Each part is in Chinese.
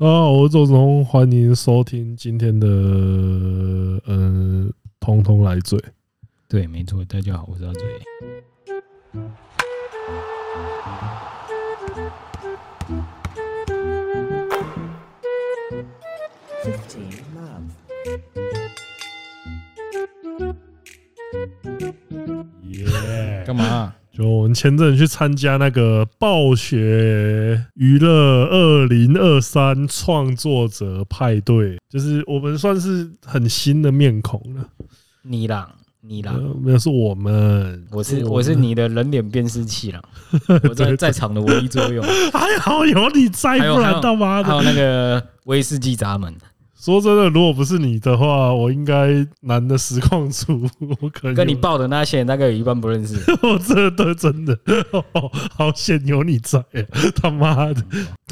啊，我是周子通，欢迎收听今天的嗯、呃，通通来嘴。对，没错，大家好，我是阿嘴。耶！干嘛？就我们前阵去参加那个暴雪娱乐二零二三创作者派对，就是我们算是很新的面孔了。你啦，你啦，没有是我们，我是我是你的人脸辨识器啦，我在在场的唯一作用。还好有你在，不然他妈的，还有那个威士忌闸门。说真的，如果不是你的话，我应该难的实况出，我可能跟你报的那些人大概有一半不认识。我真的真的，好险有你在，他妈的！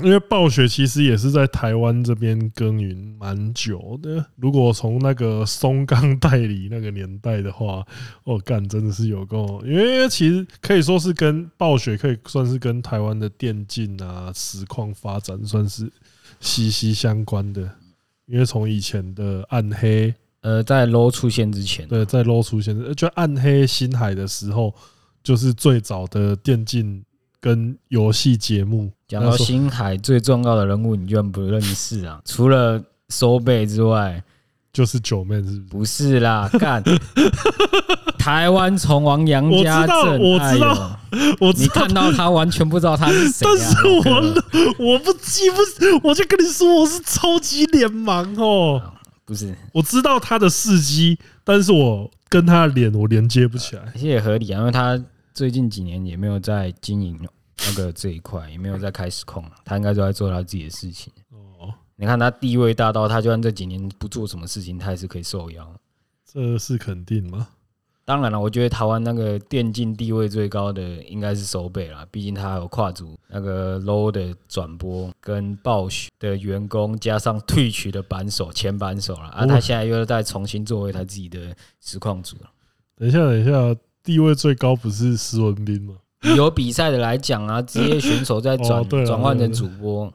因为暴雪其实也是在台湾这边耕耘蛮久的。如果从那个松冈代理那个年代的话，我干真的是有够，因为其实可以说是跟暴雪可以算是跟台湾的电竞啊实况发展算是息息相关的。因为从以前的暗黑，呃，在 LO 出现之前，对，在 LO 出现，就暗黑星海的时候，就是最早的电竞跟游戏节目。讲到星海最重要的人物，你居然不认识啊？除了收贝之外，就是九妹，是不是？不是啦，干！台湾虫王杨家镇，我知道，我知道，你看到他完全不知道他是谁，但是我我不记不，我就跟你说我是超级脸盲哦，不是，我知道他的事迹，但是我跟他的脸我连接不起来，其实也合理啊，因为他最近几年也没有在经营那个这一块，也没有在开始控，他应该都在做他自己的事情。哦，你看他地位大到，他就算这几年不做什么事情，他也是可以受邀，这是肯定吗？当然了，我觉得台湾那个电竞地位最高的应该是收贝啦，毕竟他还有跨足那个 low 的转播，跟暴雪的员工，加上 Twitch 的扳手前扳手了，啊，他现在又在重新作为他自己的实况组了。等一下，等一下，地位最高不是施文斌吗？有比赛的来讲啊，职业选手在转 转换成主播。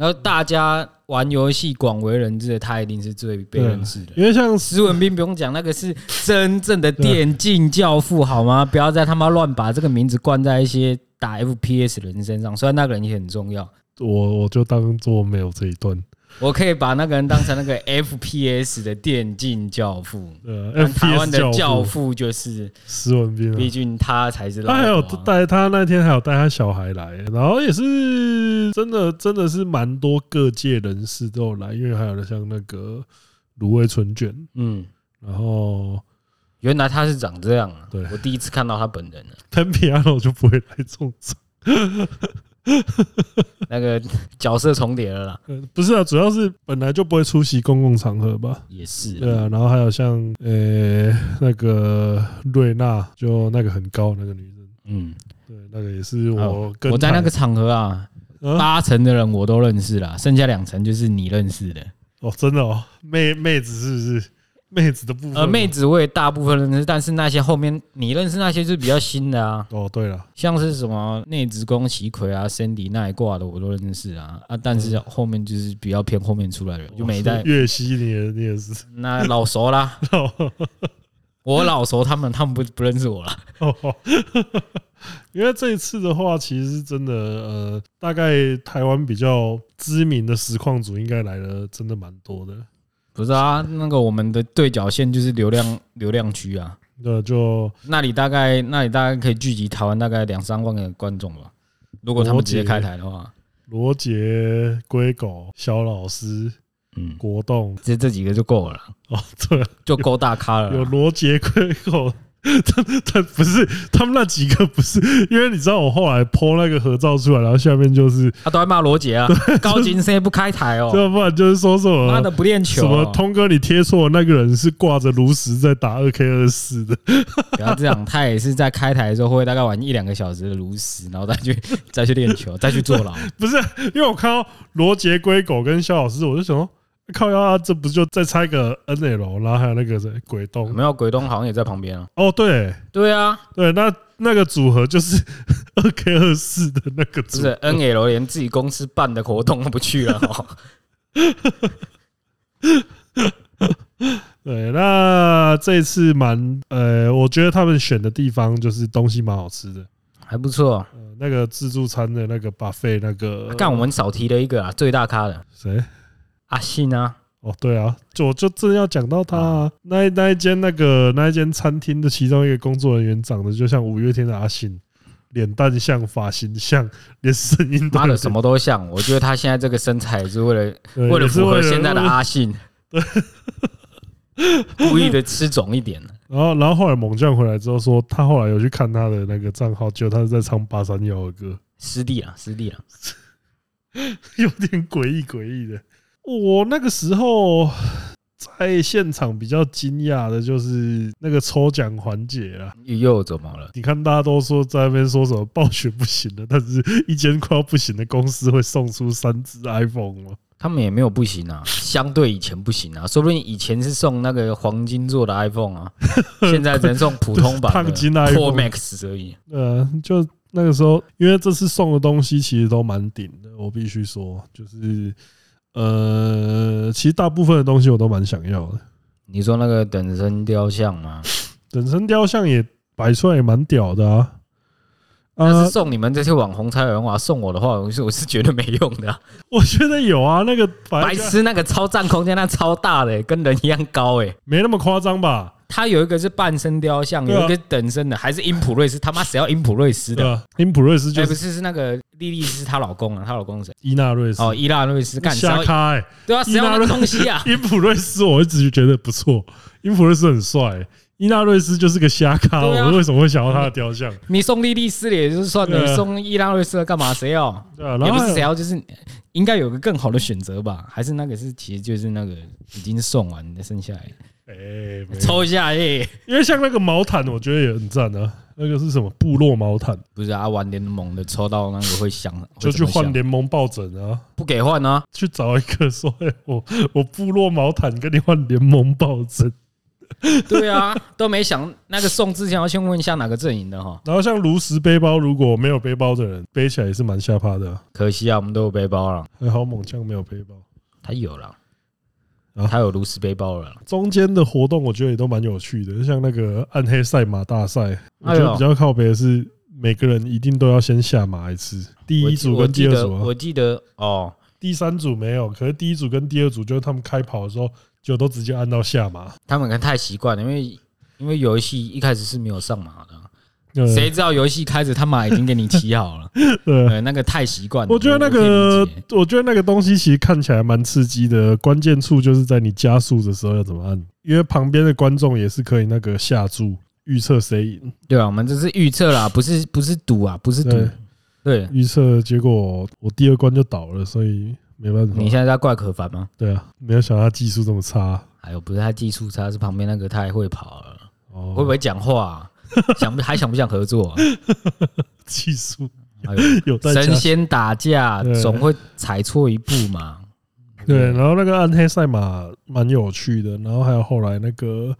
然后大家玩游戏广为人知的，他一定是最被认识的。因为像石文斌不用讲，那个是真正的电竞教父，好吗？不要再他妈乱把这个名字冠在一些打 FPS 的人身上。虽然那个人也很重要，我我就当做没有这一段。我可以把那个人当成那个 FPS 的电竞教父，呃，台湾的教父就是施文斌，毕竟他才是。他还有带他那天还有带他小孩来，然后也是真的真的是蛮多各界人士都有来，因为还有像那个芦苇春卷，嗯，然后原来他是长这样啊！对，我第一次看到他本人了。喷皮亚诺就不会来这种。那个角色重叠了啦，不是啊，主要是本来就不会出席公共场合吧？也是，对啊。然后还有像呃那个瑞娜，就那个很高那个女生，嗯，对，那个也是我跟我在那个场合啊，八成的人我都认识了，剩下两成就是你认识的哦，真的哦，妹妹子是不是？妹子的部分，呃，妹子我也大部分认识，但是那些后面你认识那些是比较新的啊。哦，对了，像是什么内职宫崎葵啊、Sandy 那一挂的我都认识啊啊，但是后面就是比较偏后面出来的，就没在。月溪你也你也是，那老熟啦，我老熟，他们他们不不认识我了。因为这一次的话，其实真的呃，大概台湾比较知名的实况组应该来了，真的蛮多的。不是啊，那个我们的对角线就是流量流量区啊，那，就那里大概那里大概可以聚集台湾大概两三万个观众吧。如果他们直接开台的话，罗杰、龟狗、肖老师、嗯，国栋，这这几个就够了。哦，对，就够大咖了。有罗杰、龟狗。他他不是他们那几个不是，因为你知道我后来 po 那个合照出来，然后下面就是他都在骂罗杰啊，高金生不开台哦，要不然就是说什么妈的不练球，什么通哥你贴错那个人是挂着炉石在打二 K 二四的，不要这样，他也是在开台的时候会大概玩一两个小时的炉石，然后再去再去练球，再去坐牢。不是，因为我看到罗杰、龟狗跟肖老师，我就想说。靠腰啊，这不就再拆个 NL，然后还有那个谁鬼东？没有鬼东，好像也在旁边啊。哦，对，对啊，对，那那个组合就是 二 K 二四的那个组合。不是 NL 连自己公司办的活动都不去了，对，那这次蛮呃，我觉得他们选的地方就是东西蛮好吃的，还不错。呃，那个自助餐的那个 buffet 那个，干我们少提了一个啊，最大咖的谁？阿信啊。哦，对啊，就我就正要讲到他、啊、那那一间那个那一间餐厅的其中一个工作人员，长得就像五月天的阿信，脸蛋像，发型像，连声音都妈的什么都像。我觉得他现在这个身材是为了为了符合现在的阿信，故意的吃肿一点。然后然后后来猛将回来之后说，他后来有去看他的那个账号，就他是在唱八三夭的歌，师弟啊，师弟啊，有点诡异诡异的。我那个时候 在现场比较惊讶的就是那个抽奖环节啊，又怎么了？你看大家都说在那边说什么暴雪不行了，但是一间快要不行的公司会送出三只 iPhone 吗？他们也没有不行啊，相对以前不行啊，说不定以前是送那个黄金做的 iPhone 啊，现在只能送普通版的 Pro Max 而已。呃，就那个时候，因为这次送的东西其实都蛮顶的，我必须说，就是。呃，其实大部分的东西我都蛮想要的。你说那个等身雕像吗？等身雕像也摆出来也蛮屌的啊。但是送你们这些网红才有用啊，送我的话，我是我是觉得没用的。我觉得有啊，那个白痴那个超占空间，那超大的，跟人一样高哎，没那么夸张吧？他有一个是半身雕像，有一个等身的，还是英普瑞斯？他妈谁要英普瑞斯的？英普瑞斯就是不是是那个莉莉是她老公啊？她老公是谁？伊纳瑞斯哦，伊纳瑞斯干瞎开对啊，谁要那个东西啊？英普瑞斯我一直觉得不错，英普瑞斯很帅，伊纳瑞斯就是个瞎咖。我为什么会想要他的雕像？你送莉莉丝也就算了，你送伊纳瑞斯干嘛？谁要？对啊，也不是谁要，就是应该有个更好的选择吧？还是那个是其实就是那个已经送完的剩下来。哎，抽一下哎，因为像那个毛毯，我觉得也很赞啊。那个是什么部落毛毯？不是啊，玩联盟的抽到那个会响，就去换联盟抱枕啊。不给换啊，去找一个说，我我部落毛毯跟你换联盟抱枕。对啊，都没想那个送之前要先问一下哪个阵营的哈。然后像炉石背包，如果没有背包的人背起来也是蛮吓怕的。可惜啊，我们都有背包了。还好猛将没有背包，他有了。他有炉石背包了。中间的活动我觉得也都蛮有趣的，像那个暗黑赛马大赛，我觉得比较靠北的是每个人一定都要先下马一次。第一组跟第二组，我记得哦，第三组没有，可是第一组跟第二组就是他们开跑的时候就都直接按到下马。他们可能太习惯了，因为因为游戏一开始是没有上马的。谁知道游戏开始他马已经给你骑好了？对，那个太习惯了。我觉得那个，我觉得那个东西其实看起来蛮刺激的，关键处就是在你加速的时候要怎么按，因为旁边的观众也是可以那个下注预测谁赢。对啊，我们这是预测啦，不是不是赌啊，不是赌。对，预测结果我第二关就倒了，所以没办法。你现在在怪可凡吗？对啊，没有想到他技术这么差。还有不是他技术差，是旁边那个太会跑了，会不会讲话？想不还想不想合作？技术有神仙打架总会踩错一步嘛？对，然后那个暗黑赛马蛮有趣的，然后还有后来那个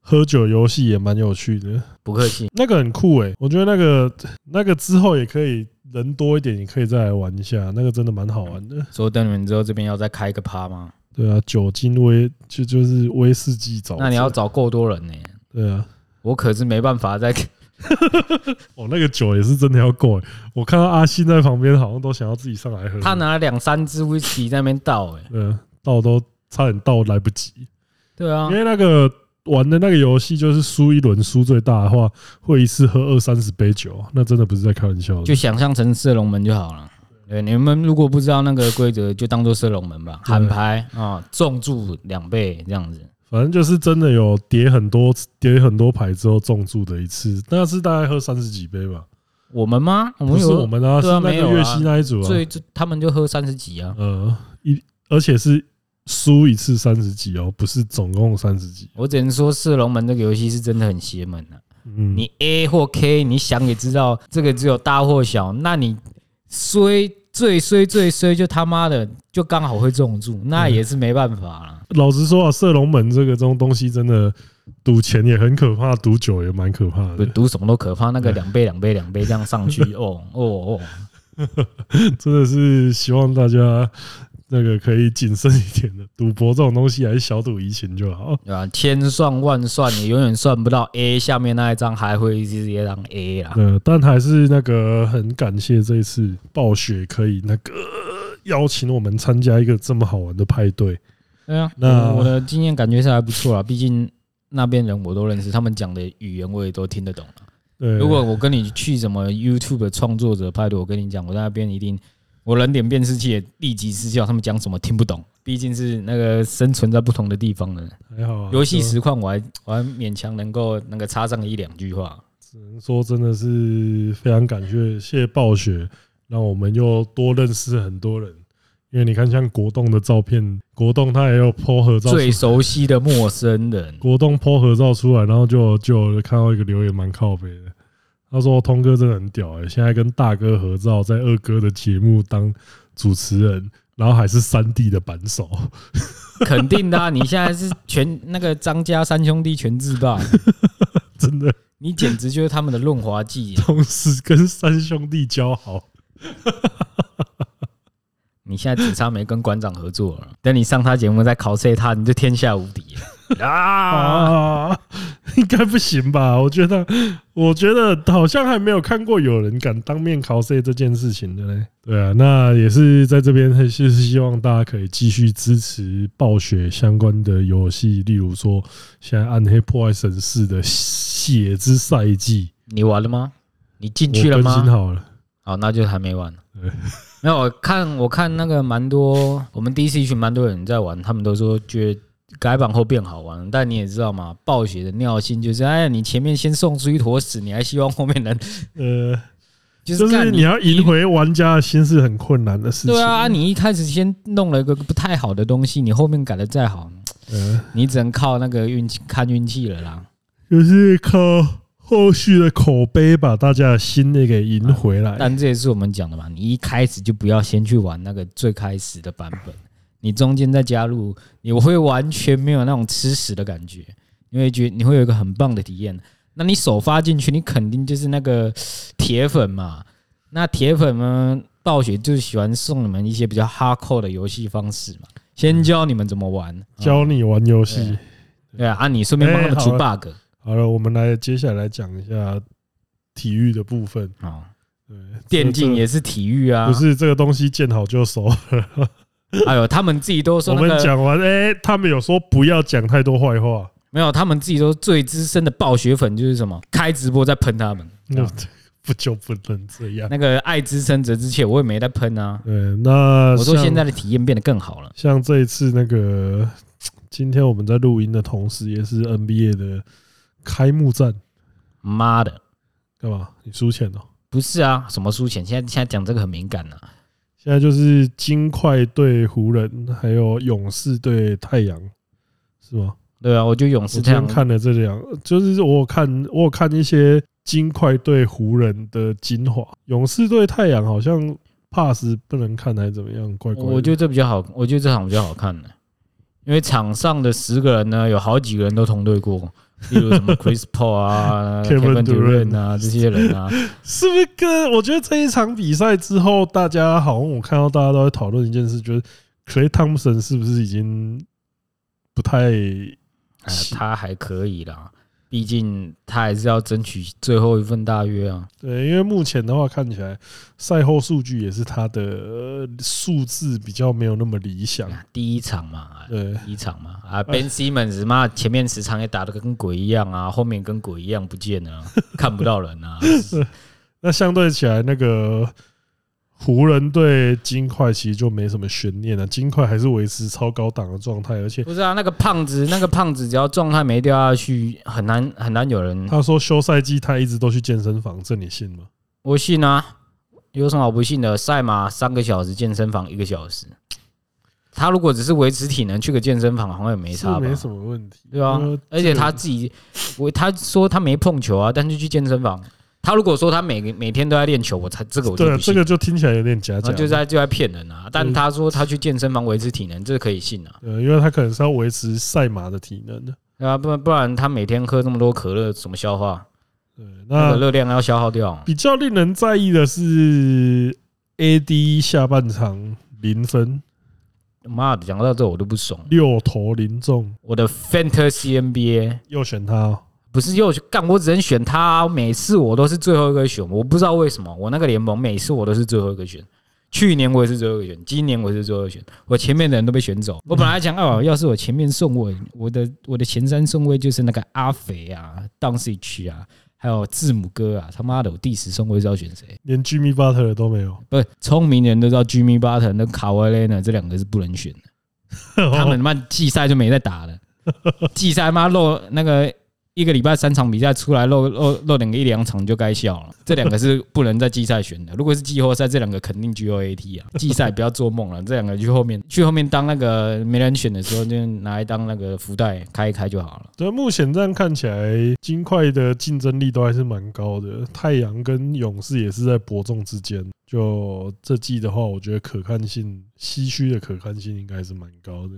喝酒游戏也蛮有趣的。不客气，那个很酷诶，我觉得那个那个之后也可以人多一点，你可以再来玩一下，那个真的蛮好玩的。所以等你们之后这边要再开一个趴吗？对啊，酒精威就就是威士忌找，那你要找够多人呢？对啊。我可是没办法再，哦，那个酒也是真的要够。我看到阿信在旁边，好像都想要自己上来喝。他拿了两三支威士忌在那边倒，哎，嗯，倒都差点倒来不及。对啊，因为那个玩的那个游戏，就是输一轮输最大的话，会一次喝二三十杯酒，那真的不是在开玩笑。就想象成射龙门就好了。对，你们如果不知道那个规则，就当做射龙门吧。喊牌啊，重注两倍这样子。反正就是真的有叠很多叠很多牌之后中注的一次，那是大概喝三十几杯吧。我们吗？我们是我们啊，是那个月西那一组啊。所以这他们就喝三十几啊。呃，一而且是输一次三十几哦，不是总共三十几。我只能说，射龙门这个游戏是真的很邪门啊。嗯，你 A 或 K，你想也知道，这个只有大或小。那你衰最衰最衰，就他妈的就刚好会中注，那也是没办法了。老实说啊，射龙门这个这种东西真的赌钱也很可怕，赌酒也蛮可怕的。赌什么都可怕，那个两倍两倍两倍这样上去，哦 哦哦，真的是希望大家那个可以谨慎一点的，赌博这种东西还是小赌怡情就好，对吧？千算万算，你永远算不到 A 下面那一张还会直接让 A 啊。呃，但还是那个很感谢这一次暴雪可以那个邀请我们参加一个这么好玩的派对。对啊，那我的经验感觉是还不错啊，毕竟那边人我都认识，他们讲的语言我也都听得懂。对，如果我跟你去什么 YouTube 创作者派对，我跟你讲，我在那边一定。我人脸辨识器也立即失效，他们讲什么听不懂，毕竟是那个生存在不同的地方呢。还好，游戏实况我还我还勉强能够那个插上一两句话。只能说真的是非常感谢，谢谢暴雪，让我们又多认识很多人。因为你看，像国栋的照片，国栋他也有 po 合照，最熟悉的陌生人，国栋 po 合照出来，然后就就看到一个留言蛮靠北的。他说：“通哥真的很屌哎，现在跟大哥合照，在二哥的节目当主持人，然后还是三弟的版手，肯定的啊。你现在是全那个张家三兄弟全自霸，真的，你简直就是他们的润滑剂。同时跟三兄弟交好，你现在只差没跟馆长合作了。等你上他节目再考 C 他，你就天下无敌啊！应该不行吧？我觉得，我觉得好像还没有看过有人敢当面 cos 这件事情的嘞。对啊，那也是在这边，就是希望大家可以继续支持暴雪相关的游戏，例如说现在《暗黑破坏神四》的血之赛季，你玩了吗？你进去了吗？更新好了，好，那就还没玩。没有，我看我看那个蛮多，我们 DC 群蛮多人在玩，他们都说觉得。改版后变好玩，但你也知道嘛，暴雪的尿性就是，哎，你前面先送出一坨屎，你还希望后面能，呃，就是你要赢回玩家的心是很困难的事情。对啊，你一开始先弄了一个不太好的东西，你后面改的再好，呃，你只能靠那个运气，看运气了啦。就是靠后续的口碑把大家的心那给赢回来。但这也是我们讲的嘛，你一开始就不要先去玩那个最开始的版本。你中间再加入，你会完全没有那种吃屎的感觉，你会觉你会有一个很棒的体验。那你首发进去，你肯定就是那个铁粉嘛。那铁粉们，暴雪就喜欢送你们一些比较 hardcore 的游戏方式嘛，先教你们怎么玩，教你玩游戏。对啊，啊，你顺便帮他们出 bug。好了，我们来接下来讲一下体育的部分啊。对，电竞也是体育啊，不是这个东西见好就收。哎呦，他们自己都说，我们讲完，哎，他们有说不要讲太多坏话。没有，他们自己都最资深的暴雪粉就是什么，开直播在喷他们，那 不就不能这样？那个爱之深责之切，我也没在喷啊。对，那我说现在的体验变得更好了。像这一次那个，今天我们在录音的同时，也是 NBA 的开幕战。妈的，干嘛？你输钱了？不是啊，什么输钱？现在现在讲这个很敏感啊。现在就是金块对湖人，还有勇士对太阳，是吗？对啊，我就勇士太阳看了这两，就是我有看我有看一些金块对湖人的精华，勇士对太阳好像 pass 不能看还是怎么样？怪怪。我觉得这比较好，我觉得这场比较好看的，因为场上的十个人呢，有好几个人都同队过。例如什么 Chris Paul 啊、Kevin Durant 啊这些人啊，是不是跟我觉得这一场比赛之后，大家好像我看到大家都在讨论一件事，就是 Clay Thompson 是不是已经不太，他还可以啦。毕竟他还是要争取最后一份大约啊。对，因为目前的话看起来赛后数据也是他的数字比较没有那么理想。第一场嘛，对，第一场嘛啊，Ben Simmons 嘛，前面十场也打得跟鬼一样啊，后面跟鬼一样不见了，看不到人啊。那相对起来那个。湖人对金块其实就没什么悬念了，金块还是维持超高档的状态，而且不是啊，那个胖子，那个胖子只要状态没掉下去，很难很难有人。他说休赛季他一直都去健身房，这你信吗？我信啊，有什么好不信的？赛马三个小时，健身房一个小时，他如果只是维持体能，去个健身房好像也没差吧，没什么问题，对啊？而且他自己，我他说他没碰球啊，但是去健身房。他如果说他每每天都在练球，我才这个我就。对，这个就听起来有点假假，就在就在骗人啊！但他说他去健身房维持体能，这个可以信啊。呃，因为他可能是要维持赛马的体能的。对啊，不然不然他每天喝这么多可乐，怎么消化？对，那热量要消耗掉。比较令人在意的是，AD 下半场零分，妈的，讲到这我都不爽。六投零中，我的 Fantasy NBA 又选他、哦，不是又干，我只能选他、啊。每次我都是最后一个选，我不知道为什么，我那个联盟每次我都是最后一个选。去年我也是最后一个选，今年我也是最后一个选，我前面的人都被选走。我本来讲哦，要是我前面顺位，我的我的前三顺位就是那个阿肥啊、Doncic 啊，还有字母哥啊。他妈的，我第十顺位是要选谁？连 Jimmy Butler 都没有。不是聪明人都知道 Jimmy Butler 跟卡瓦莱呢，这两个是不能选的。他们他妈季赛就没在打了，季赛妈漏那个。一个礼拜三场比赛出来漏漏漏两个一两场就该笑了，这两个是不能在季赛选的。如果是季后赛，这两个肯定 GOAT 啊！季赛不要做梦了，这两个去后面去后面当那个没人选的时候，就拿来当那个福袋开一开就好了。对，目前这样看起来，金块的竞争力都还是蛮高的。太阳跟勇士也是在伯仲之间。就这季的话，我觉得可看性，西区的可看性应该是蛮高的。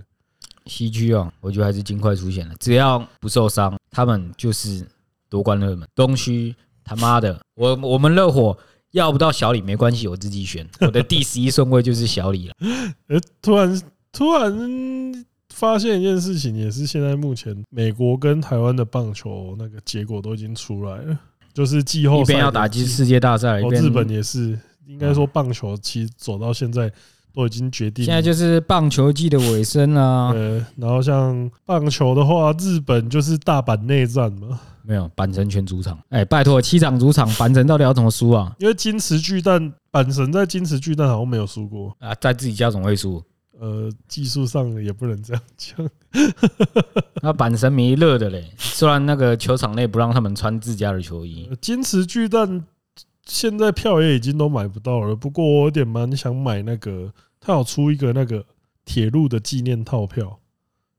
西区啊，我觉得还是尽快出现了，只要不受伤，他们就是夺冠热门。东区他妈的，我我们热火要不到小李没关系，我自己选，我的第十一顺位就是小李了。呃，突然突然发现一件事情，也是现在目前美国跟台湾的棒球那个结果都已经出来了，就是季后赛一边要打进世界大赛，日本也是，应该说棒球其实走到现在。都已经决定，现在就是棒球季的尾声了。对，然后像棒球的话，日本就是大阪内战嘛。没有，阪神全主场。哎，拜托，七场主场，阪神到底要怎么输啊？因为金池巨蛋，阪神在金池巨蛋好像没有输过啊，在自己家总会输。呃，技术上也不能这样讲。那阪神迷乐的嘞，虽然那个球场内不让他们穿自家的球衣。金池巨蛋现在票也已经都买不到了，不过我有点蛮想买那个。他有出一个那个铁路的纪念套票，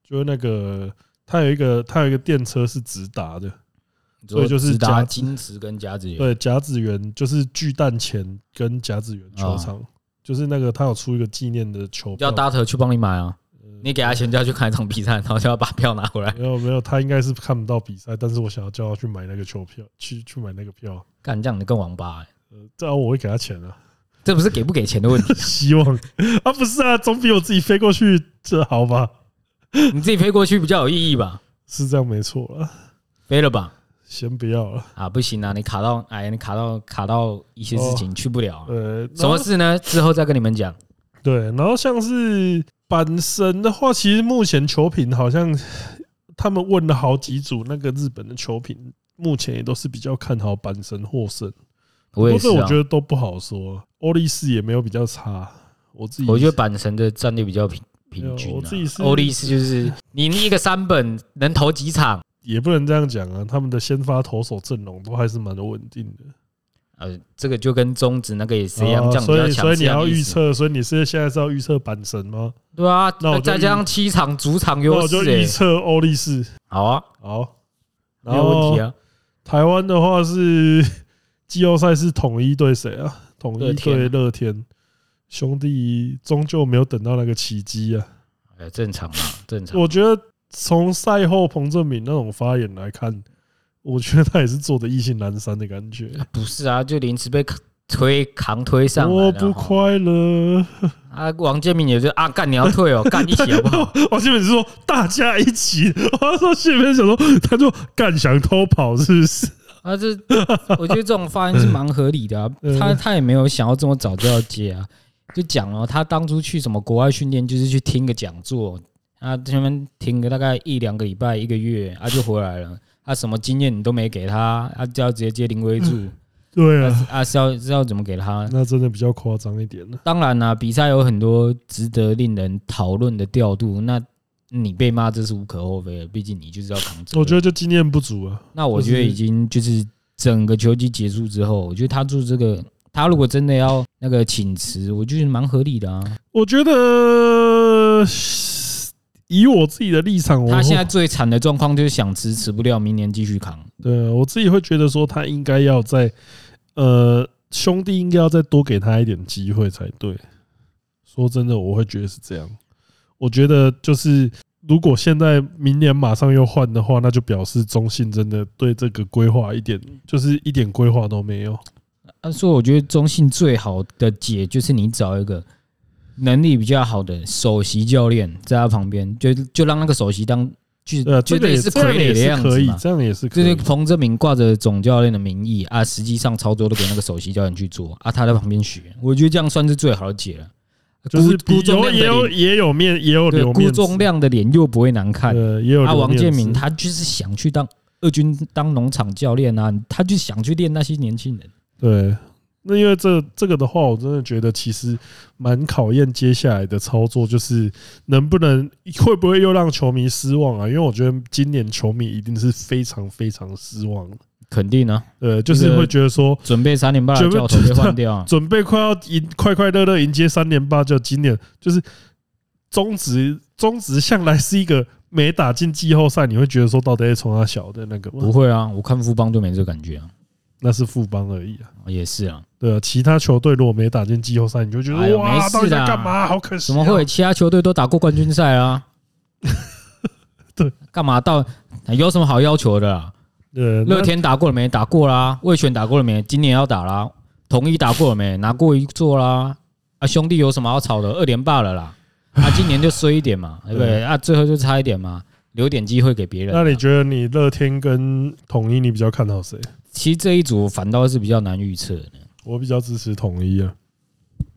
就是那个他有一个他有一个电车是直达的，所以就是达金池跟甲子园，对，甲子园就是巨蛋前跟甲子园球场，就是那个他有出一个纪念的球票，要搭车去帮你买啊，你给他钱就要去看一场比赛，然后就要把票拿回来。没有没有，他应该是看不到比赛，但是我想要叫他去买那个球票，去去买那个票。干这样你更王八哎，呃，这样我会给他钱啊。这不是给不给钱的问题，希望啊，不是啊，总比我自己飞过去这好吧？你自己飞过去比较有意义吧？是这样没错了，飞了吧？先不要了啊，不行啊，你卡到哎，你卡到卡到一些事情去不了。呃，什么事呢？之后再跟你们讲。对，然后像是阪神的话，其实目前球评好像他们问了好几组那个日本的球评，目前也都是比较看好阪神获胜。不过这我觉得都不好说，欧力士也没有比较差。我自己我觉得板神的战力比较平平均。我自己是欧力士，就是你一个三本能投几场，也不能这样讲啊。他们的先发投手阵容都还是蛮稳定的。呃，这个就跟中指那个也是一样，所以所以你要预测，所以你是现在是要预测板神吗？对啊，再加上七场主场优势，我就预测欧力士。好啊，好，没有问题啊。台湾的话是。季后赛是统一对谁啊？统一对乐天兄弟，终究没有等到那个奇迹啊！哎，正常嘛，正常。我觉得从赛后彭正敏那种发言来看，我觉得他也是做的意兴阑珊的感觉。不是啊，就临时被推扛推上来，我不快乐啊！王建民也是啊，干你要退哦，干一起好不好？王建民是说大家一起，我说谢面想说，他就干想偷跑，是不是？啊，这我觉得这种发言是蛮合理的啊。他他也没有想要这么早就要接啊，就讲了，他当初去什么国外训练，就是去听个讲座啊，他们听个大概一两个礼拜、一个月，啊就回来了。他什么经验你都没给他，他就要直接接林威柱。对啊，啊是要是要怎么给他？那真的比较夸张一点了。当然啦，比赛有很多值得令人讨论的调度。那你被骂这是无可厚非的，毕竟你就是要扛责。我觉得就经验不足啊。那我觉得已经就是整个球季结束之后，我觉得他做这个，他如果真的要那个请辞，我觉得蛮合理的啊。我觉得以我自己的立场，他现在最惨的状况就是想辞辞不掉，明年继续扛。对，我自己会觉得说他应该要在呃兄弟应该要再多给他一点机会才对。说真的，我会觉得是这样。我觉得就是，如果现在明年马上又换的话，那就表示中信真的对这个规划一点就是一点规划都没有。他说：“我觉得中信最好的解就是你找一个能力比较好的首席教练在他旁边，就就让那个首席当。就绝对是傀儡的样子嘛，这样也是。就是彭哲明挂着总教练的名义啊，实际上操作都给那个首席教练去做啊，他在旁边学。我觉得这样算是最好的解了。就是估重量也有也有面也有留面，估重亮的脸又不会难看。也有。啊，王建民他就是想去当二军当农场教练啊，他就想去练那些年轻人。对。那因为这这个的话，我真的觉得其实蛮考验接下来的操作，就是能不能会不会又让球迷失望啊？因为我觉得今年球迷一定是非常非常失望的，肯定啊，呃，就是会觉得说准备三连霸的教头被换掉，准备快要迎快快乐乐迎接三连霸，就今年就是中职中职向来是一个没打进季后赛，你会觉得说到底从他小的那个不会啊？我看富邦就没这感觉啊。那是富邦而已啊，也是啊，对啊，其他球队如果没打进季后赛，你就觉得哇，到底在干嘛？好可惜，怎么会？其他球队都打过冠军赛啊？对，干嘛到？有什么好要求的啦？对，乐天打过了没？打过啦。味全打过了没？今年要打啦。统一打过了没？拿过一座啦。啊，兄弟有什么好吵的？二连霸了啦。啊，今年就衰一点嘛，对不对？啊，最后就差一点嘛，留点机会给别人。那你觉得你乐天跟统一，你比较看好谁？其实这一组反倒是比较难预测的。我比较支持统一啊。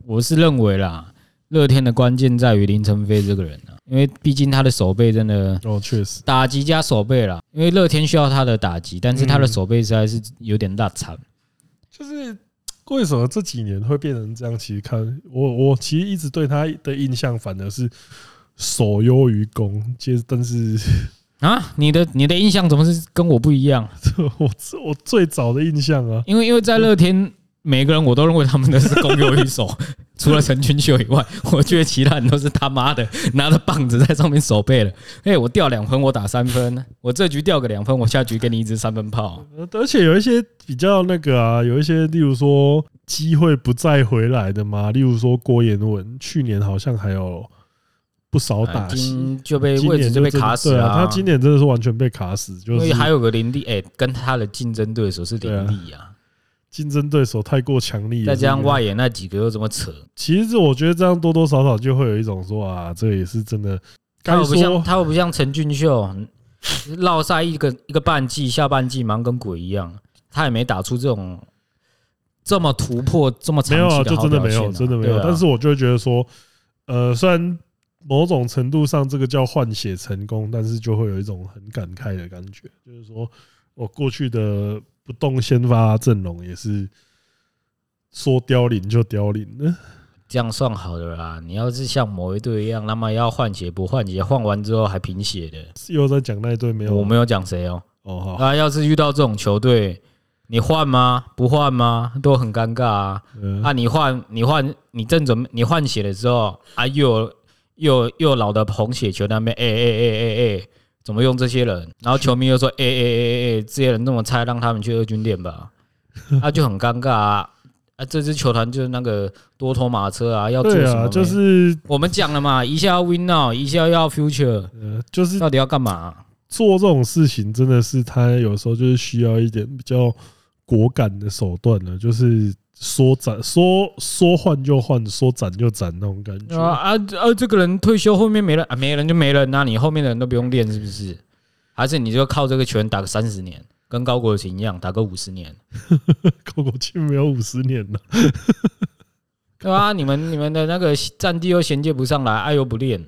我是认为啦，乐天的关键在于林晨飞这个人啊，因为毕竟他的手背真的哦，确实打击加手背啦。因为乐天需要他的打击，但是他的手背实在是有点大惨。就是为什么这几年会变成这样？其实看我，我其实一直对他的印象反而是守优于攻，其实但是。啊，你的你的印象怎么是跟我不一样？我我最早的印象啊，因为因为在乐天，每个人我都认为他们都是攻优于守，除了陈俊秀以外，我觉得其他人都是他妈的拿着棒子在上面守备了。哎，我掉两分，我打三分，我这局掉个两分，我下局给你一支三分炮。而且有一些比较那个啊，有一些例如说机会不再回来的嘛，例如说郭彦文，去年好像还有。不少打戏就被位置就被卡死了。他今年真的是完全被卡死，就是还有个林立，哎，跟他的竞争对手是林立啊，竞争对手太过强力，再加上外野那几个又这么扯。其实我觉得这样多多少少就会有一种说啊，这也是真的。他又不像他又不像陈俊秀，落赛一个一个半季，下半季忙跟鬼一样，他也没打出这种这么突破这么长期的好表现，就真的没有，真的没有。但是我就会觉得说，呃，虽然。某种程度上，这个叫换血成功，但是就会有一种很感慨的感觉，就是说我过去的不动先发阵容也是说凋零就凋零了，这样算好的啦。你要是像某一队一样，那么要换血不换血，换完之后还贫血的，又在讲那一队没有？我没有讲谁哦。哦好，那要是遇到这种球队，你换吗？不换吗？都很尴尬啊。啊，你换你换你正准备你换血的时候啊又。又又老的红血球那边，哎哎哎哎哎，怎么用这些人？然后球迷又说，哎哎哎哎哎，这些人那么菜，让他们去二军练吧，那就很尴尬啊！啊，这支球团就是那个多头马车啊，要做什么？就是我们讲了嘛，一下要 win now，一下要 future，就是到底要干嘛？做这种事情真的是他有时候就是需要一点比较果敢的手段了，就是。说斩说说换就换，说斩就斩那种感觉啊啊啊！这个人退休后面没人啊，没人就没人，那你后面的人都不用练是不是？还是你就靠这个拳打个三十年，跟高国庆一样打个五十年？高国庆没有五十年了，对啊？你们你们的那个战地又衔接不上来，爱又不练。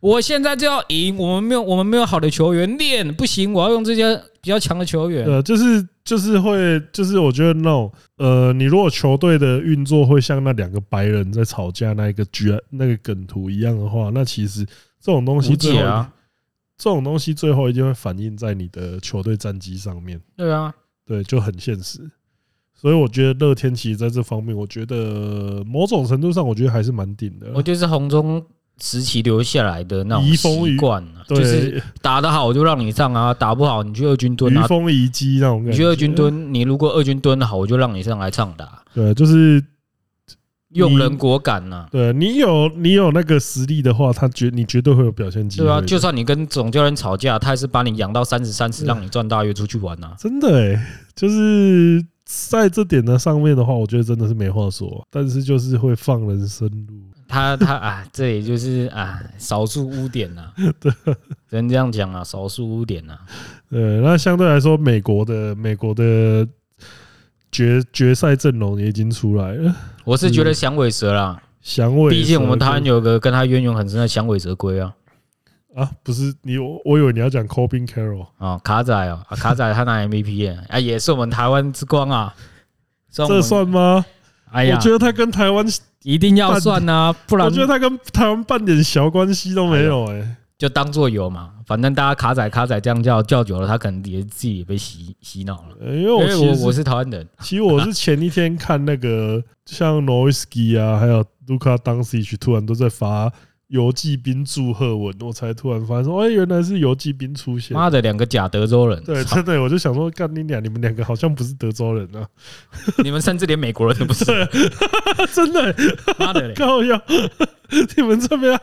我现在就要赢，我们没有我们没有好的球员练不行，我要用这些比较强的球员。呃，就是。就是会，就是我觉得那种，呃，你如果球队的运作会像那两个白人在吵架那一个绝那个梗图一样的话，那其实这种东西最后，这种东西最后一定会反映在你的球队战绩上面。对啊，对，就很现实。所以我觉得乐天其实在这方面，我觉得某种程度上，我觉得还是蛮顶的。我觉得是红中。时期留下来的那种习惯，就是打得好就让你上啊，打不好你去二军蹲啊。移风移机那种。你去二军蹲，你如果二军蹲好，我就让你上来唱打。对，就是用人果敢呐。对你有你有那个实力的话，他绝你绝对会有表现机会。对啊，就算你跟总教练吵架，他也是把你养到三十三十，让你赚大约出去玩呐。真的哎，就是在这点的上面的话，我觉得真的是没话说。但是就是会放人生路。他他啊，这也就是啊，少数污点呐。对，只能这样讲啊，少数污点呐。呃，那相对来说，美国的美国的决决赛阵容也已经出来了。我是觉得响尾蛇啦，响尾，毕竟我们台湾有个跟他渊源很深的响尾蛇龟啊。啊，不是你，我以为你要讲 Corbin Carroll 啊，卡仔啊，卡仔他拿 MVP 啊，也是我们台湾之光啊。这算吗？哎呀，我觉得他跟台湾一定要算呐、啊，不然我觉得他跟台湾半点小关系都没有哎，就当做有嘛，反正大家卡仔卡仔这样叫叫久了，他可能也自己也被洗洗脑了。因为我我我是台湾人，其实我是前一天看那个像 Nowitzki 啊，还有 Luca Doncic 突然都在发。游骑兵祝贺文，我才突然发现说，哎，原来是游骑兵出现。妈的，两个假德州人。对，真的，我就想说，干你俩，你们两个好像不是德州人啊。你们甚至连美国人都不是。真的，妈的，高腰。你们这边，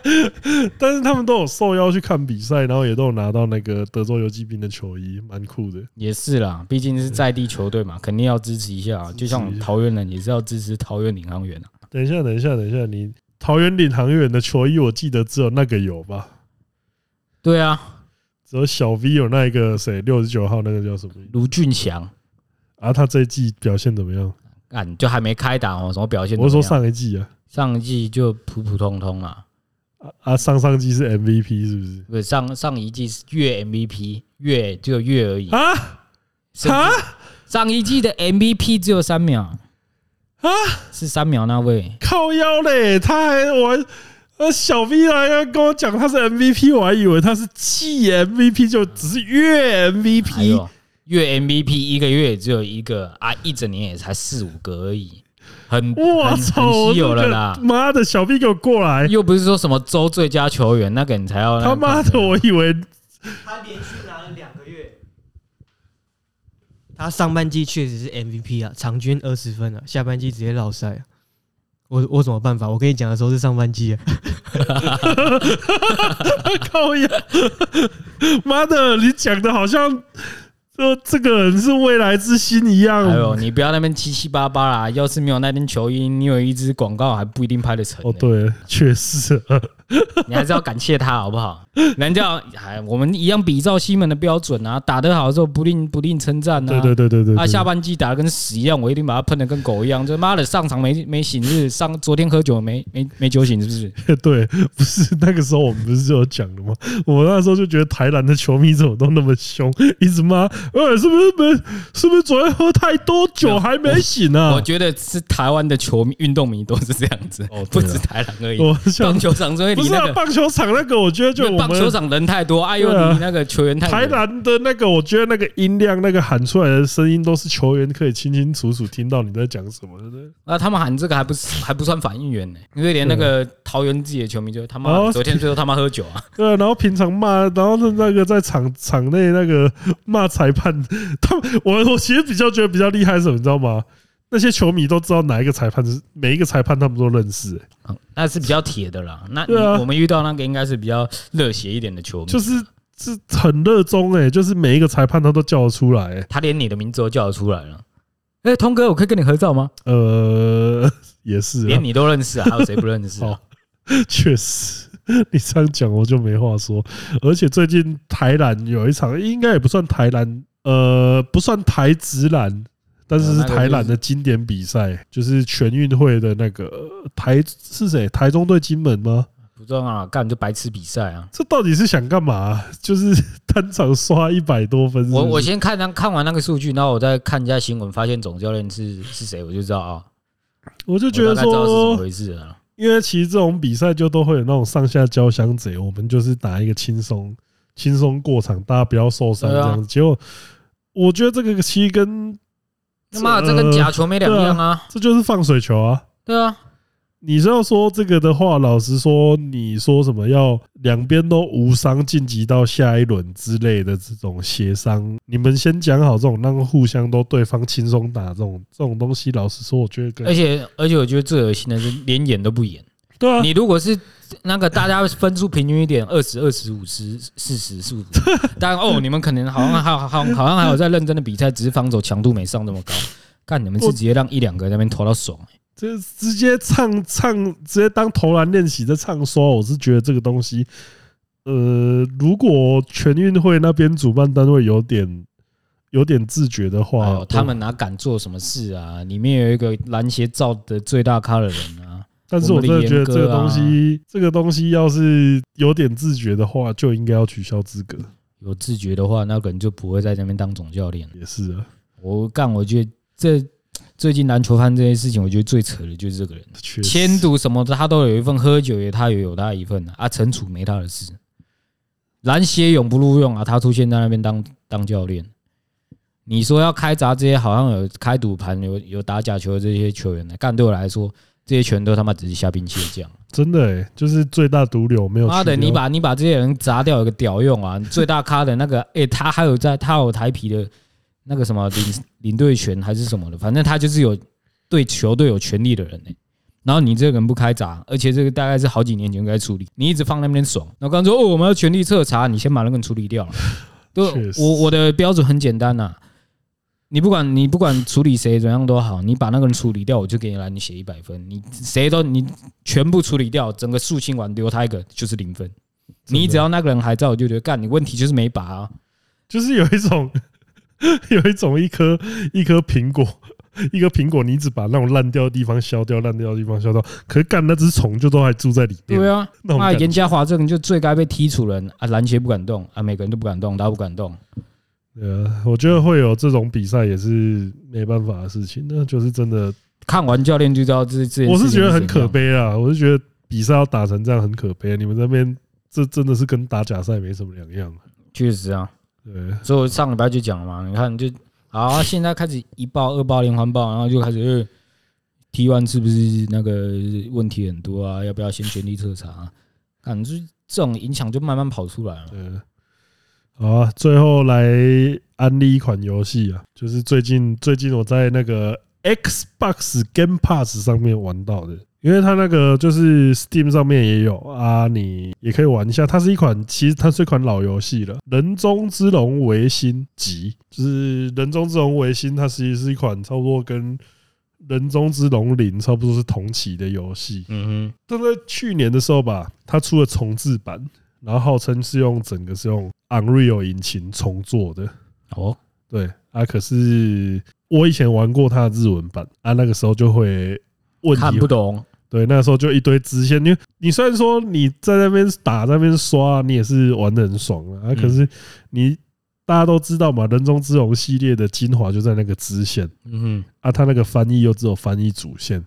但是他们都有受邀去看比赛，然后也都有拿到那个德州游骑兵的球衣，蛮酷的。也是啦，毕竟是在地球队嘛，肯定要支持一下。就像我们桃园人也是要支持桃园领航员啊。等一下，等一下，等一下，你。桃园领航员的球衣，我记得只有那个有吧？对啊，只有小 V 有那一个谁六十九号那个叫什么？卢俊祥啊，他这一季表现怎么样？啊，你就还没开打哦，什么表现？我说上一季啊，上一季就普普通通啊。啊，上上季是 MVP 是不是？不是，上上一季是月 MVP，月就月而已啊啊！上一季的 MVP 只有三秒。啊，是三秒那位。靠腰嘞，他还我呃小 V 来要跟我讲他是 MVP，我还以为他是季 MVP，就只是月 MVP，月 MVP 一个月只有一个啊，一整年也才四五个而已，很我操，稀有了啦！妈的，小 V 给我过来，又不是说什么周最佳球员，那个你才要他妈的，我以为他连续拿。他上半季确实是 MVP 啊，场均二十分啊，下半季直接落赛。我我什么办法？我跟你讲的时候是上半季啊。靠呀！妈的，你讲的好像。说这个人是未来之星一样。哎呦，你不要那边七七八八啦！要是没有那件球衣，你有一支广告还不一定拍得成。哦，对，确实，你还是要感谢他，好不好？人家还我们一样比照西门的标准啊，打得好的时候不吝不吝称赞啊。对对对对对。啊，下半季打得跟屎一样，我一定把他喷得跟狗一样。这妈的上场没没醒日，上昨天喝酒没没没酒醒是不是？对，不是那个时候我们不是就有讲的吗？我那时候就觉得台南的球迷怎么都那么凶，一直骂。呃，是不是没？是不是昨天喝太多酒还没醒啊？我觉得是台湾的球迷、运动迷都是这样子，哦不止台南而已。棒球场所以你那个棒球场那个，我觉得就棒球场人太多，哎呦，你那个球员太台南的那个，我觉得那个音量，那个喊出来的声音都是球员可以清清楚楚听到你在讲什么，对不对？啊，他们喊这个还不是还不算反应员呢，因为连那个桃园自己的球迷就他妈昨天最后他妈喝酒啊，对，然后平常骂，然后是那个在场场内那个骂裁判。他们，我我其实比较觉得比较厉害是什么，你知道吗？那些球迷都知道哪一个裁判是每一个裁判，他们都认识。嗯，那是比较铁的啦。那我们遇到那个应该是比较热血一点的球迷，就是是很热衷哎，就是每一个裁判他都叫得出来，他连你的名字都叫得出来了。哎，通哥，我可以跟你合照吗？呃，也是，连你都认识啊，还有谁不认识啊？确实。你这样讲我就没话说，而且最近台篮有一场，应该也不算台篮，呃，不算台职篮，但是是台篮的经典比赛，就是全运会的那个台是谁？台中对金门吗？不知道啊，干就白痴比赛啊！这到底是想干嘛？就是单场刷一百多分。我我先看看完那个数据，然后我再看一下新闻，发现总教练是是谁，我就知道啊。我就觉得说，知道是怎么回事啊。因为其实这种比赛就都会有那种上下交相贼，我们就是打一个轻松轻松过场，大家不要受伤这样子。结果我觉得这个其实跟他妈这跟假球没两样啊，这就是放水球啊。对啊。你是要说这个的话，老实说，你说什么要两边都无伤晋级到下一轮之类的这种协商，你们先讲好这种，让互相都对方轻松打这种这种东西。老实说，我觉得，而且而且我觉得最恶心的是连演都不演。对啊，你如果是那个大家分数平均一点，二十二十五十四十四十，当然哦，你们可能好像还好好像还有在认真的比赛，只是防守强度没上那么高。干，你们是直接让一两个在那边投到爽。这直接唱唱，直接当投篮练习在唱刷，我是觉得这个东西，呃，如果全运会那边主办单位有点有点自觉的话，哎，他们哪敢做什么事啊？里面有一个篮协造的最大咖的人啊。但是我真的觉得这个东西，这个东西要是有点自觉的话，就应该要取消资格。有自觉的话，那可能就不会在那边当总教练。也是啊，我干，我觉得这。最近篮球犯这件事情，我觉得最扯的就是这个人，签赌什么的他都有一份，喝酒也他也有他一份啊，陈楚没他的事。篮协永不录用啊，他出现在那边当当教练。你说要开闸这些，好像有开赌盘、有有打假球的这些球员呢？干对我来说，这些全都他妈只是虾兵蟹将。真的哎，就是最大毒瘤没有。妈的，你把你把这些人砸掉有个屌用啊！最大咖的那个，哎，他还有在，他有台皮的。那个什么领领队权还是什么的，反正他就是有对球队有权利的人呢。然后你这个人不开闸，而且这个大概是好几年前应该处理，你一直放那边爽。然后刚说哦，我们要全力彻查，你先把那个人处理掉了。对，我我的标准很简单呐，你不管你不管处理谁怎样都好，你把那个人处理掉，我就给你来你写一百分。你谁都你全部处理掉，整个肃清完留他一个就是零分。你只要那个人还在，我就觉得干你问题就是没把啊，就是有一种。有一种一颗一颗苹果，一颗苹果，你只把那种烂掉的地方削掉，烂掉的地方削掉，可是干那只虫就都还住在里面。对啊，那严家华这个人就最该被踢出人啊！篮协不敢动啊，每个人都不敢动，他不敢动。对啊，我觉得会有这种比赛也是没办法的事情，那就是真的。看完教练就知道这这。我是觉得很可悲啊，我是觉得比赛要打成这样很可悲。你们那边这真的是跟打假赛没什么两样。确实啊。对，所以我上礼拜就讲了嘛，你看就好，现在开始一爆、二爆连环爆，然后就开始 T1 是不是那个问题很多啊？要不要先全力彻查啊？感觉这种影响就慢慢跑出来了。对，好啊，最后来安利一款游戏啊，就是最近最近我在那个 Xbox Game Pass 上面玩到的。因为它那个就是 Steam 上面也有啊，你也可以玩一下。它是一款，其实它是一款老游戏了，《人中之龙：维新集》就是《人中之龙：维新》，它其实是一款差不多跟《人中之龙零》差不多是同期的游戏。嗯哼，但在去年的时候吧，它出了重制版，然后号称是用整个是用 Unreal 引擎重做的。哦，对啊，可是我以前玩过它的日文版啊，那个时候就会问题看不懂。对，那时候就一堆支线，因为你虽然说你在那边打，在那边刷，你也是玩的很爽啊。可是你大家都知道嘛，《人中之龙》系列的精华就在那个支线，嗯哼，啊，他那个翻译又只有翻译主线，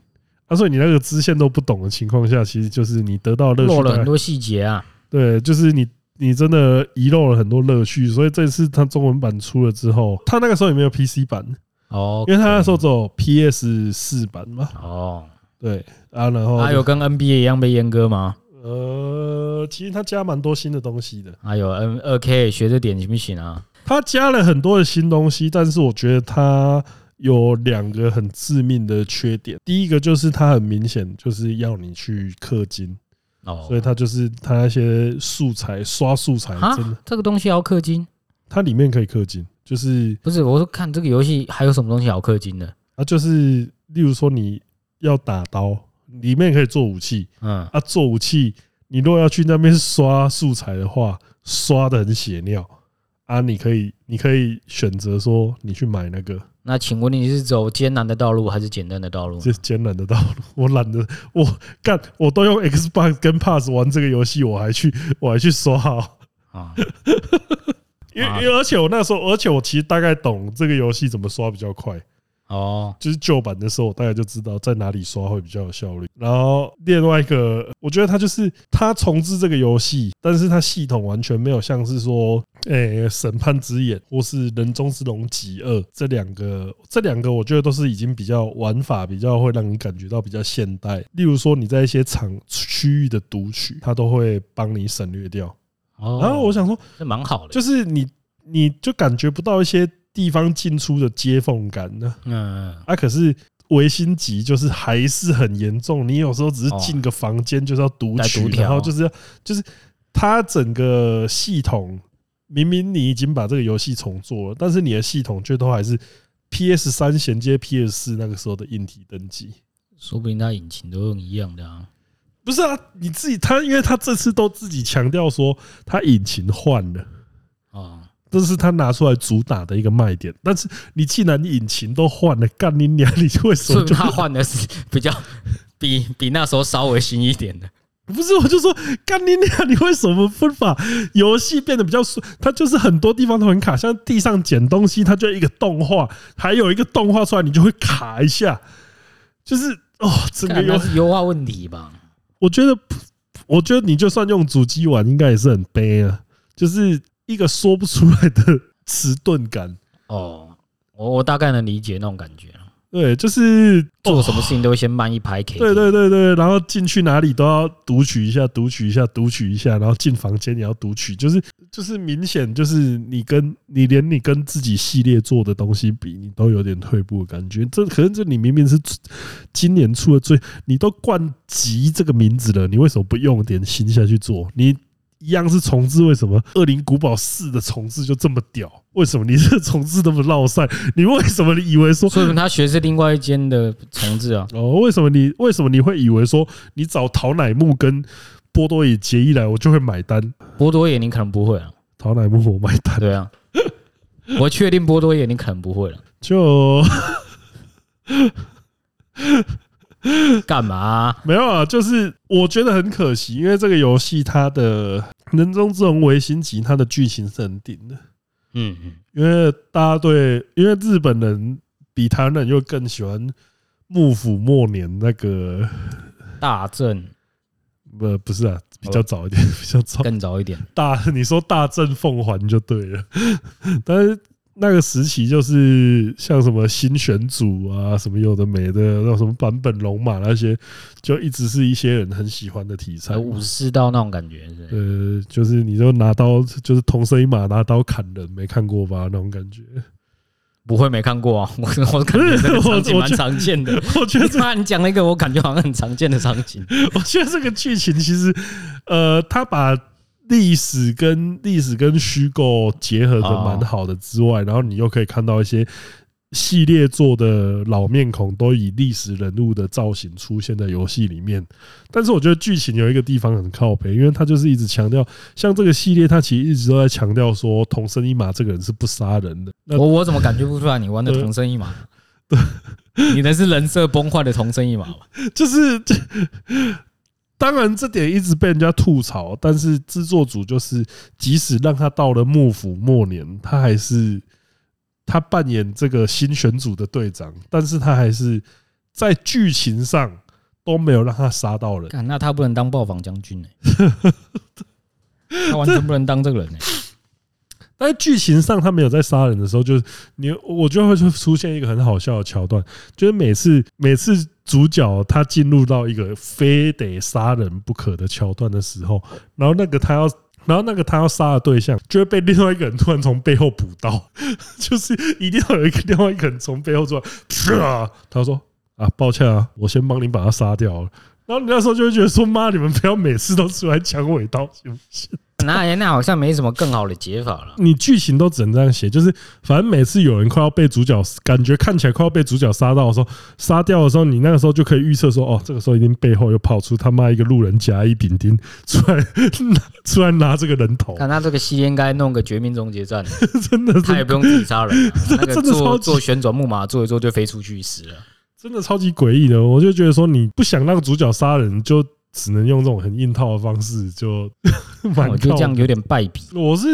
啊，所以你那个支线都不懂的情况下，其实就是你得到乐趣，漏了很多细节啊。对，就是你你真的遗漏了很多乐趣。所以这次它中文版出了之后，它那个时候也没有 PC 版哦，因为它那时候只有 PS 四版嘛。哦。对啊，然后还有跟 NBA 一样被阉割吗？呃，其实它加蛮多新的东西的。还有 N 二 K 学着点行不行啊？它加了很多的新东西，但是我觉得它有两个很致命的缺点。第一个就是它很明显就是要你去氪金哦，所以它就是它那些素材刷素材真的这个东西要氪金？它里面可以氪金，就是不是？我说看这个游戏还有什么东西要氪金的啊？就是例如说你。要打刀，里面可以做武器。嗯，啊，做武器，你如果要去那边刷素材的话，刷的很血尿。啊，你可以，你可以选择说，你去买那个。那请问你是走艰难的道路还是简单的道路？是艰难的道路。我懒得，我干，我都用 Xbox 跟 Pass 玩这个游戏，我还去，我还去刷啊。因为，因为而且我那时候，而且我其实大概懂这个游戏怎么刷比较快。哦，就是旧版的时候，我大概就知道在哪里刷会比较有效率。然后另外一个，我觉得它就是它重置这个游戏，但是它系统完全没有像是说，诶，审判之眼或是人中之龙极恶这两个，这两个我觉得都是已经比较玩法比较会让你感觉到比较现代。例如说你在一些场区域的读取，它都会帮你省略掉。哦，然后我想说，这蛮好的，就是你你就感觉不到一些。地方进出的接缝感呢？嗯，啊，可是维新集就是还是很严重。你有时候只是进个房间就是要读取，然后就是要就是它整个系统明明你已经把这个游戏重做了，但是你的系统却都还是 PS 三衔接 PS 四那个时候的硬体登记。说不定它引擎都用一样的啊。不是啊，你自己他，因为他这次都自己强调说他引擎换了啊，这是他拿出来主打的一个卖点。但是你既然引擎都换了，干你娘，你为什么就他换的是比较 比比那时候稍微新一点的？不是，我就说干你娘，你为什么不把游戏变得比较顺？它就是很多地方都很卡，像地上捡东西，它就一个动画，还有一个动画出来，你就会卡一下，就是哦，这个优优化问题吧。我觉得，我觉得你就算用主机玩，应该也是很悲啊，就是一个说不出来的迟钝感。哦，我我大概能理解那种感觉。对，就是做什么事情都会先慢一拍。对对对对，然后进去哪里都要读取一下，读取一下，读取一下，然后进房间也要读取，就是就是明显就是你跟你连你跟自己系列做的东西比，你都有点退步的感觉。这可能这你明明是今年出的最，你都冠级这个名字了，你为什么不用点心下去做？你。一样是重置，为什么《恶灵古堡四》的重置就这么屌？为什么你这重置那么绕赛？你为什么你以为说？所以他学是另外一间的重置啊？哦，为什么你为什么你会以为说你找桃乃木跟波多野结衣来，我就会买单？波多野你可能不会啊，桃乃木我买单。对啊，我确定波多野你可能不会了。就。干嘛、啊？没有啊，就是我觉得很可惜，因为这个游戏它的人中之龙维新集，它的剧情是很顶的。嗯嗯，因为大家对，因为日本人比台湾人又更喜欢幕府末年那个大正，不不是啊，比较早一点，比较早，更早一点。大 你说大正奉还就对了，但是。那个时期就是像什么新选组啊，什么有的没的，那什么版本龙马那些，就一直是一些人很喜欢的题材。武士刀那种感觉，呃，就是你就拿刀，就是同生一马拿刀砍人，没看过吧？那种感觉，不会没看过啊？我我感觉这个 场景蛮常见的。我觉得这你讲了一个我感觉好像很常见的场景。我觉得这个剧情其实，呃，他把。历史跟历史跟虚构结合的蛮好的之外，然后你又可以看到一些系列做的老面孔都以历史人物的造型出现在游戏里面。但是我觉得剧情有一个地方很靠北，因为他就是一直强调，像这个系列，他其实一直都在强调说，同生一马这个人是不杀人的。我我怎么感觉不出来你玩的同生一马？对，你的是人设崩坏的同生一马就是。当然，这点一直被人家吐槽，但是制作组就是，即使让他到了幕府末年，他还是他扮演这个新选组的队长，但是他还是在剧情上都没有让他杀到人。那他不能当暴坊将军呢？他完全不能当这个人呢。但是剧情上他没有在杀人的时候，就是你我就会出现一个很好笑的桥段，就是每次每次。主角他进入到一个非得杀人不可的桥段的时候，然后那个他要，然后那个他要杀的对象就会被另外一个人突然从背后补刀，就是一定要有一个另外一个人从背后出来，他说啊，抱歉啊，我先帮你把他杀掉了。然后你那时候就会觉得说，妈，你们不要每次都出来抢尾刀，行不行？那那好像没什么更好的解法了。你剧情都只能这样写，就是反正每次有人快要被主角，感觉看起来快要被主角杀到的时候，杀掉的时候，你那个时候就可以预测说，哦，这个时候一定背后又跑出他妈一个路人甲乙丙丁出来，出来拿这个人头。看他这个戏应该弄个绝命终结战，真的，他也不用自己杀人，那个做做旋转木马，做一做就飞出去死了，真的超级诡异的。我就觉得说，你不想让主角杀人就。只能用这种很硬套的方式，就我觉得这样有点败笔。我是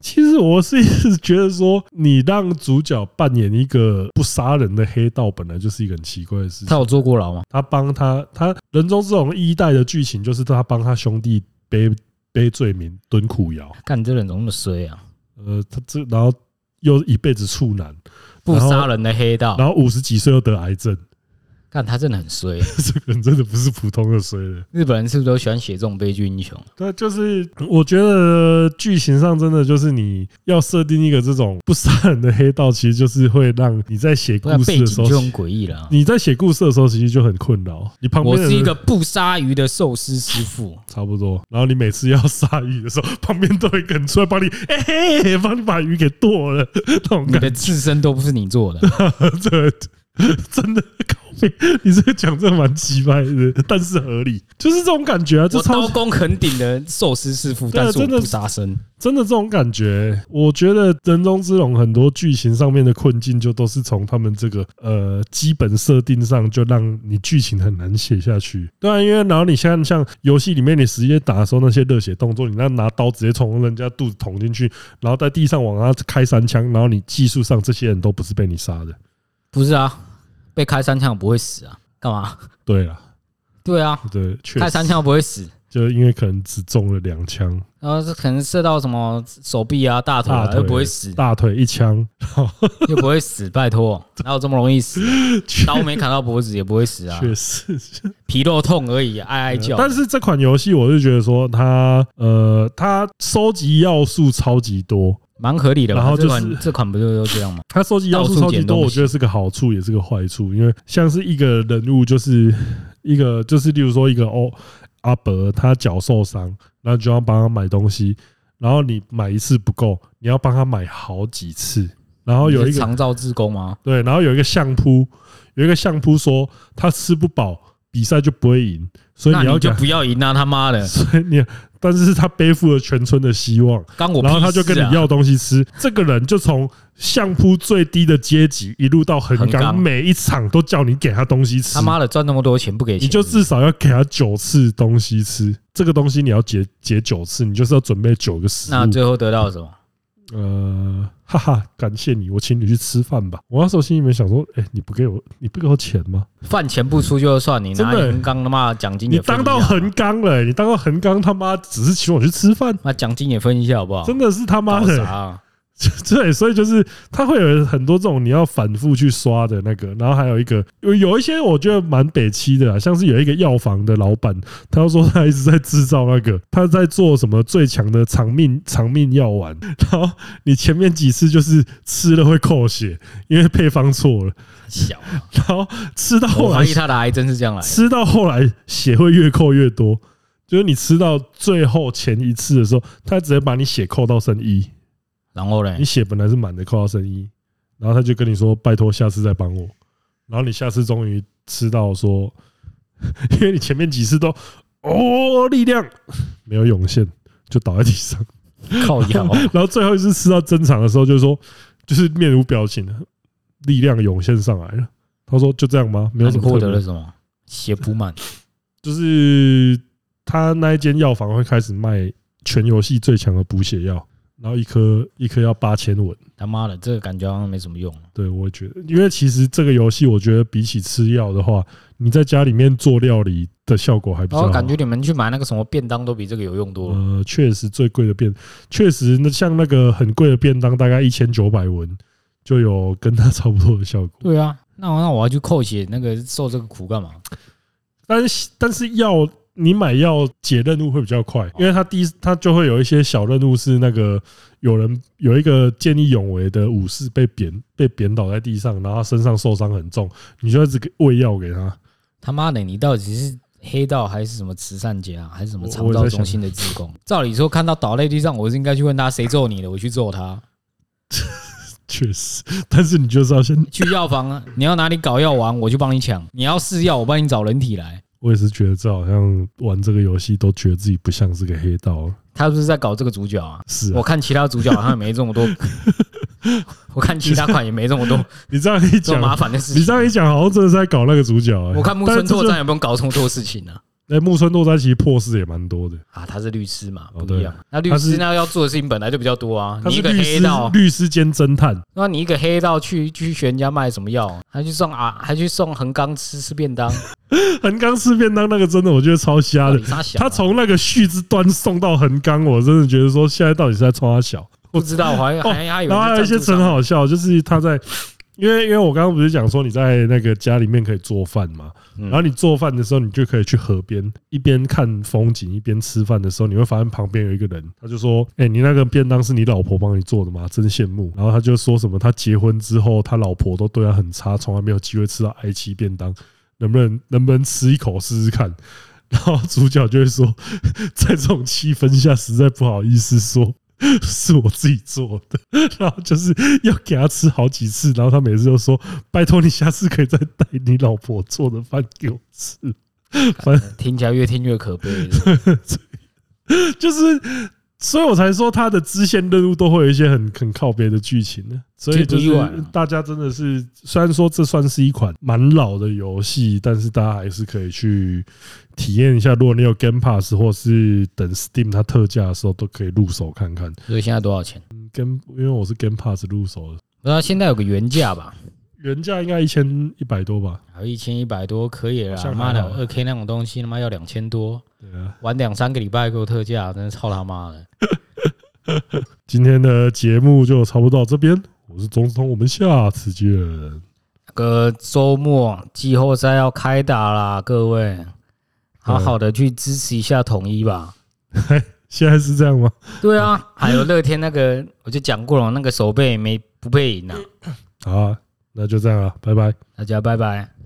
其实我是一直觉得说，你让主角扮演一个不杀人的黑道，本来就是一个很奇怪的事情。他有坐过牢吗？他帮他，他人中之龙一代的剧情就是他帮他兄弟背背罪名，蹲苦窑。看你这人怎么那么衰啊？呃，他这然后又一辈子处男，不杀人的黑道，然后五十几岁又得癌症。看他真的很衰，这个人真的不是普通的衰的。日本人是不是都喜欢写这种悲剧英雄？对，就是我觉得剧情上真的就是你要设定一个这种不杀人的黑道，其实就是会让你在写故事的时候就很诡异了。你在写故事的时候，其实就很困扰。你旁边我是一个不杀鱼的寿司师傅，差不多。然后你每次要杀鱼的时候，旁边都会有一个人出来帮你，哎嘿，帮你把鱼给剁了。那种你的刺身都不是你做的，这 真的。你这个讲这蛮奇怪的，但是合理，就是这种感觉啊。这我刀工很顶的寿司师傅，但是我不杀生，真的这种感觉。我觉得人中之龙很多剧情上面的困境，就都是从他们这个呃基本设定上，就让你剧情很难写下去。对啊，因为然后你像像游戏里面你直接打的时候那些热血动作，你那拿刀直接从人家肚子捅进去，然后在地上往他开三枪，然后你技术上这些人都不是被你杀的，不是啊。被开三枪不会死啊？干嘛？对啊，对啊，对，开三枪不会死，就是因为可能只中了两枪，然后是可能射到什么手臂啊、大腿啊，又不会死，大腿一枪 又不会死，拜托，哪有这么容易死？刀没砍到脖子也不会死啊，确实，皮肉痛而已，哀哀叫。但是这款游戏，我是觉得说它，呃，它收集要素超级多。蛮合理的，然后就是这款这款不就都这样吗？它收集要素超级多，我觉得是个好处，也是个坏处。因为像是一个人物，就是一个就是，例如说一个哦阿伯，他脚受伤，然后就要帮他买东西，然后你买一次不够，你要帮他买好几次。然后有一个长照自工吗？对，然后有一个相扑，有一个相扑说他吃不饱，比赛就不会赢，所以你要就不要赢啊！他妈的，所以你。但是他背负了全村的希望，然后他就跟你要东西吃。这个人就从相扑最低的阶级一路到横纲，每一场都叫你给他东西吃。他妈的赚那么多钱不给钱，你就至少要给他九次东西吃。这个东西你要解解九次，你就是要准备九个食物。那最后得到什么？呃，哈哈，感谢你，我请你去吃饭吧。我那时候心里面想说，哎，你不给我，你不给我钱吗？饭钱不出就算，你拿横纲他妈奖金，你当到横纲了，你当到横纲他妈只是请我去吃饭，那奖金也分一下好不好？真的是他妈的。对，所以就是它会有很多这种你要反复去刷的那个，然后还有一个有有一些我觉得蛮北七的，像是有一个药房的老板，他说他一直在制造那个，他在做什么最强的长命长命药丸，然后你前面几次就是吃了会扣血，因为配方错了，小，然后吃到后来，怀疑他的癌症是这样来，吃到后来血会越扣越多，就是你吃到最后前一次的时候，他直接把你血扣到剩一。然后嘞，你血本来是满的，扣到剩一，然后他就跟你说：“拜托，下次再帮我。”然后你下次终于吃到说，因为你前面几次都哦力量没有涌现，就倒在地上 靠腰。然后最后一次吃到珍藏的时候，就是说就是面无表情的力量涌现上来了。他说：“就这样吗？没有什么获得了什么血补满，就是他那一间药房会开始卖全游戏最强的补血药。”然后一颗一颗要八千文，他妈的，这个感觉好像没什么用。对，我也觉得，因为其实这个游戏，我觉得比起吃药的话，你在家里面做料理的效果还比较好。我感觉你们去买那个什么便当都比这个有用多了。呃，确实最贵的便，确实那像那个很贵的便当，大概一千九百文就有跟它差不多的效果。对啊，那那我要去扣血，那个受这个苦干嘛？但是但是药。你买药解任务会比较快，因为他第一他就会有一些小任务是那个有人有一个见义勇为的武士被贬被贬倒在地上，然后他身上受伤很重，你就一直喂药给他。他妈的，你到底是黑道还是什么慈善家，还是什么肠道中心的职工？照理说看到倒在地上，我是应该去问他谁揍你的，我去揍他。确实，但是你就是要先去药房啊！你要哪里搞药丸，我就帮你抢；你要试药，我帮你找人体来。我也是觉得这好像玩这个游戏都觉得自己不像是个黑道。他是不是在搞这个主角啊？是，我看其他主角好像也没这么多。我看其他款也没这么多。你这样一讲，麻烦的事情。你这样一讲，好像真的是在搞那个主角。我看木村拓哉有没有搞这么多事情呢？哎，木村拓哉其实破事也蛮多的啊，他是律师嘛，不一样。那律师那要做的事情本来就比较多啊。你一个黑道律师兼侦探，那你一个黑道去去学人家卖什么药，还去送啊，还去送横纲吃吃便当。横纲吃便当那个真的我觉得超瞎的。他从那个旭之端送到横纲，我真的觉得说现在到底是在冲他小。不知道，我还还还有。然后还有一些很好笑，就是他在。因为因为我刚刚不是讲说你在那个家里面可以做饭嘛，然后你做饭的时候，你就可以去河边一边看风景一边吃饭的时候，你会发现旁边有一个人，他就说：“哎，你那个便当是你老婆帮你做的吗？真羡慕。”然后他就说什么他结婚之后他老婆都对他很差，从来没有机会吃到爱妻便当，能不能能不能吃一口试试看？然后主角就会说，在这种气氛下实在不好意思说。是我自己做的，然后就是要给他吃好几次，然后他每次都说：“拜托你下次可以再带你老婆做的饭给我吃。”反正听起来越听越可悲，就是。所以我才说他的支线任务都会有一些很很靠别的剧情呢。所以就是大家真的是，虽然说这算是一款蛮老的游戏，但是大家还是可以去体验一下。如果你有 Game Pass 或是等 Steam 它特价的时候，都可以入手看看。所以现在多少钱？Game 因为我是 Game Pass 入手的，那现在有个原价吧？原价应该一千一百多吧？还有一千一百多可以了。妈的，二 K 那种东西他妈要两千多。对啊，玩两三个礼拜给我特价，真的操他妈的！今天的节目就差不多到这边，我是钟聪，我们下次见。那个周末季后赛要开打啦，各位好好的去支持一下统一吧。现在是这样吗？对啊，还有乐天那个，我就讲过了，那个守备没不配赢啊。好啊，那就这样啊，拜拜，大家拜拜。